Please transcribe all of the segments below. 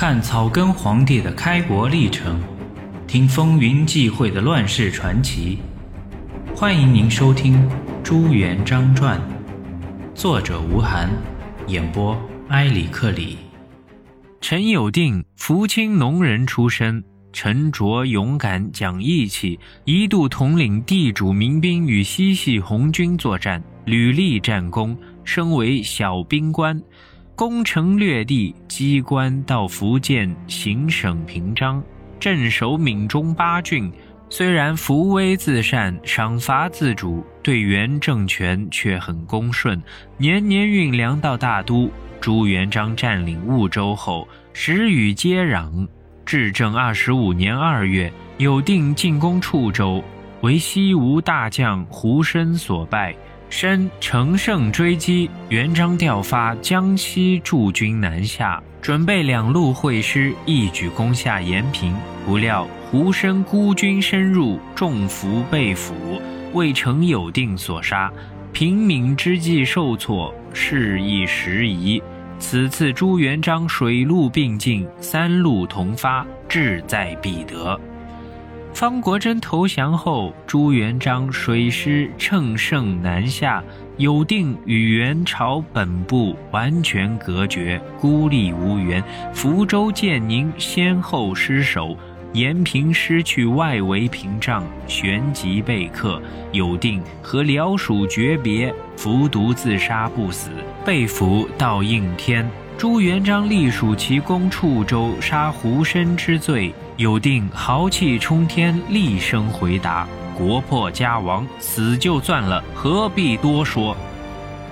看草根皇帝的开国历程，听风云际会的乱世传奇。欢迎您收听《朱元璋传》，作者吴晗，演播埃里克里。陈友定，福清农人出身，沉着勇敢，讲义气，一度统领地主民兵与西系红军作战，屡立战功，升为小兵官。攻城略地，机关到福建行省平章，镇守闽中八郡。虽然扶危自善，赏罚自主，对原政权却很恭顺，年年运粮到大都。朱元璋占领婺州后，时与接壤。至正二十五年二月，有定进攻处州，为西吴大将胡申所败。申乘胜追击，元璋调发江西驻军南下，准备两路会师，一举攻下延平。不料胡申孤军深入，中伏被俘，为程友定所杀。平民之计受挫，事亦时移。此次朱元璋水陆并进，三路同发，志在必得。方国珍投降后，朱元璋水师乘胜南下，有定与元朝本部完全隔绝，孤立无援。福州、建宁先后失守，延平失去外围屏障，旋即被克。有定和辽属诀别，服毒自杀不死，被俘到应天。朱元璋隶属其攻处州，杀胡申之罪。有定豪气冲天，厉声回答：“国破家亡，死就算了，何必多说？”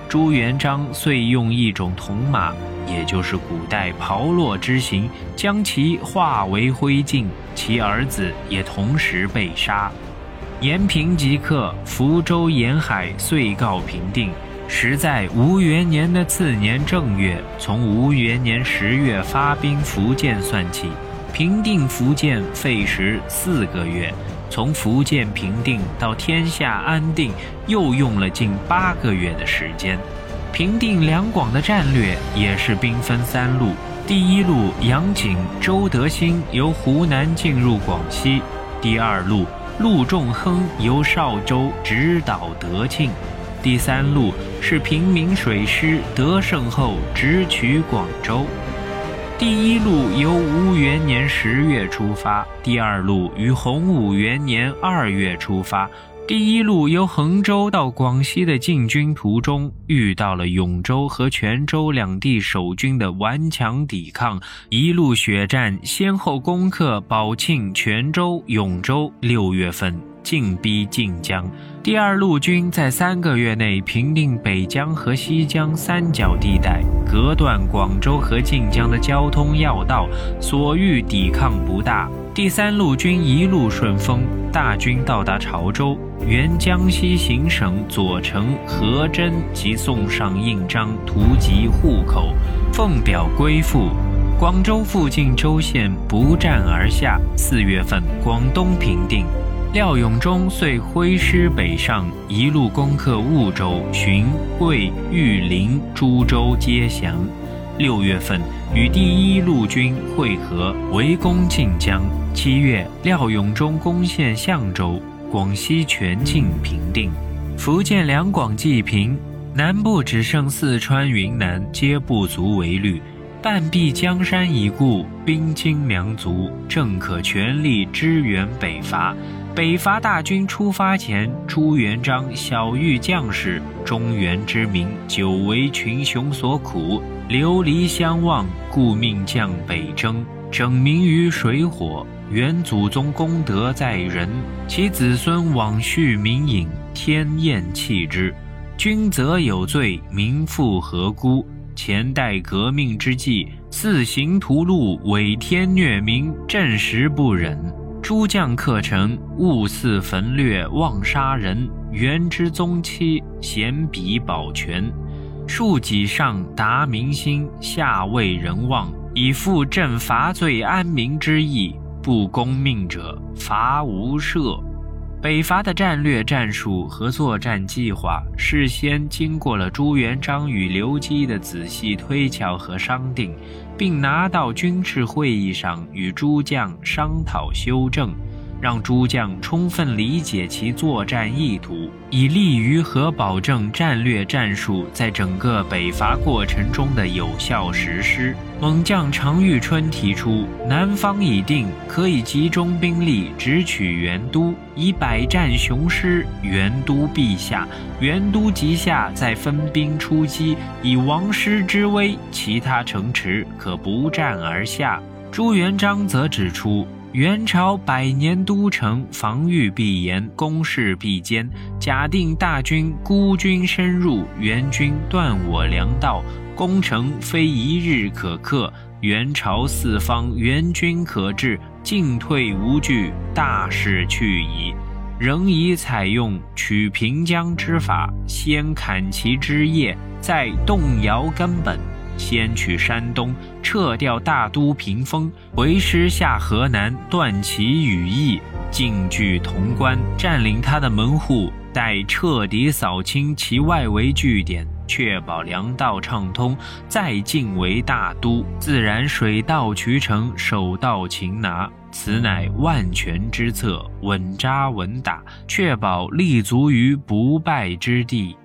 朱元璋遂用一种铜马，也就是古代炮烙之刑，将其化为灰烬，其儿子也同时被杀。延平即刻，福州沿海遂告平定。时在吴元年的次年正月，从吴元年十月发兵福建算起。平定福建费时四个月，从福建平定到天下安定，又用了近八个月的时间。平定两广的战略也是兵分三路：第一路杨景、周德兴由湖南进入广西；第二路陆仲亨由邵州直捣德庆；第三路是平民水师得胜后直取广州。第一路由吴元年十月出发，第二路于洪武元年二月出发。第一路由衡州到广西的进军途中，遇到了永州和泉州两地守军的顽强抵抗，一路血战，先后攻克宝庆、泉州、永州。六月份。进逼晋江，第二路军在三个月内平定北江和西江三角地带，隔断广州和晋江的交通要道，所遇抵抗不大。第三路军一路顺风，大军到达潮州，原江西行省左丞何真即送上印章，图籍户口，奉表归附。广州附近州县不战而下。四月份，广东平定。廖永忠遂挥师北上，一路攻克婺州、寻桂、玉林、株洲皆降。六月份，与第一路军会合，围攻晋江。七月，廖永忠攻陷象州，广西全境平定。福建两广既平，南部只剩四川、云南，皆不足为虑。半壁江山已固，兵精粮足，正可全力支援北伐。北伐大军出发前，朱元璋晓谕将士：中原之民久为群雄所苦，流离相望，故命将北征，拯民于水火。元祖宗功德在人，其子孙往续民隐，天厌弃之。君则有罪，民复何辜？前代革命之际，四行屠戮，违天虐民，朕实不忍。诸将克城，勿肆焚掠，妄杀人。元之宗妻，贤比保全，庶己上达民心，下为人望，以复朕伐罪安民之意。不公命者，罚无赦。北伐的战略战术和作战计划事先经过了朱元璋与刘基的仔细推敲和商定，并拿到军事会议上与诸将商讨修正。让诸将充分理解其作战意图，以利于和保证战略战术在整个北伐过程中的有效实施。猛将常遇春提出，南方已定，可以集中兵力直取元都，以百战雄师，元都必下。元都即下，再分兵出击，以王师之威，其他城池可不战而下。朱元璋则指出。元朝百年都城，防御必严，攻势必坚。假定大军孤军深入，元军断我粮道，攻城非一日可克。元朝四方援军可至，进退无据，大势去矣。仍宜采用取平江之法，先砍其枝叶，再动摇根本。先取山东，撤掉大都屏风，回师下河南，断其羽翼，进据潼关，占领他的门户，待彻底扫清其外围据点，确保粮道畅通，再进为大都，自然水到渠成，手到擒拿。此乃万全之策，稳扎稳打，确保立足于不败之地。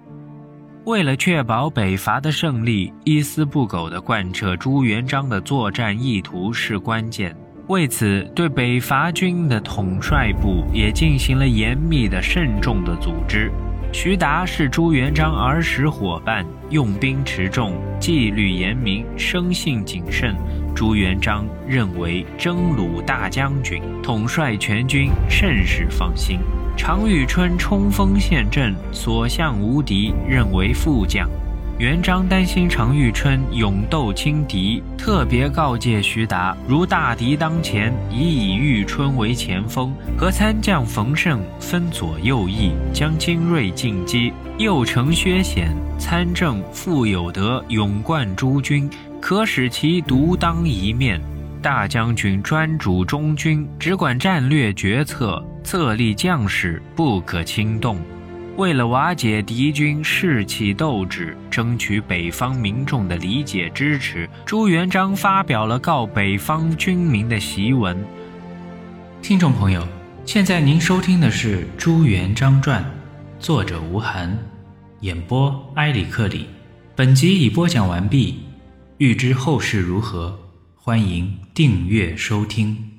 为了确保北伐的胜利，一丝不苟地贯彻朱元璋的作战意图是关键。为此，对北伐军的统帅部也进行了严密的、慎重的组织。徐达是朱元璋儿时伙伴，用兵持重，纪律严明，生性谨慎。朱元璋认为征虏大将军，统帅全军，甚是放心。常遇春冲锋陷阵，所向无敌，认为副将。元璋担心常遇春勇斗轻敌，特别告诫徐达：如大敌当前，宜以遇春为前锋，和参将冯胜分左右翼，将精锐进击。右丞薛显、参政傅有德勇冠诸军，可使其独当一面。大将军专主中军，只管战略决策。策立将士不可轻动。为了瓦解敌军士气斗志，争取北方民众的理解支持，朱元璋发表了告北方军民的檄文。听众朋友，现在您收听的是《朱元璋传》，作者吴晗，演播埃里克里。本集已播讲完毕。欲知后事如何，欢迎订阅收听。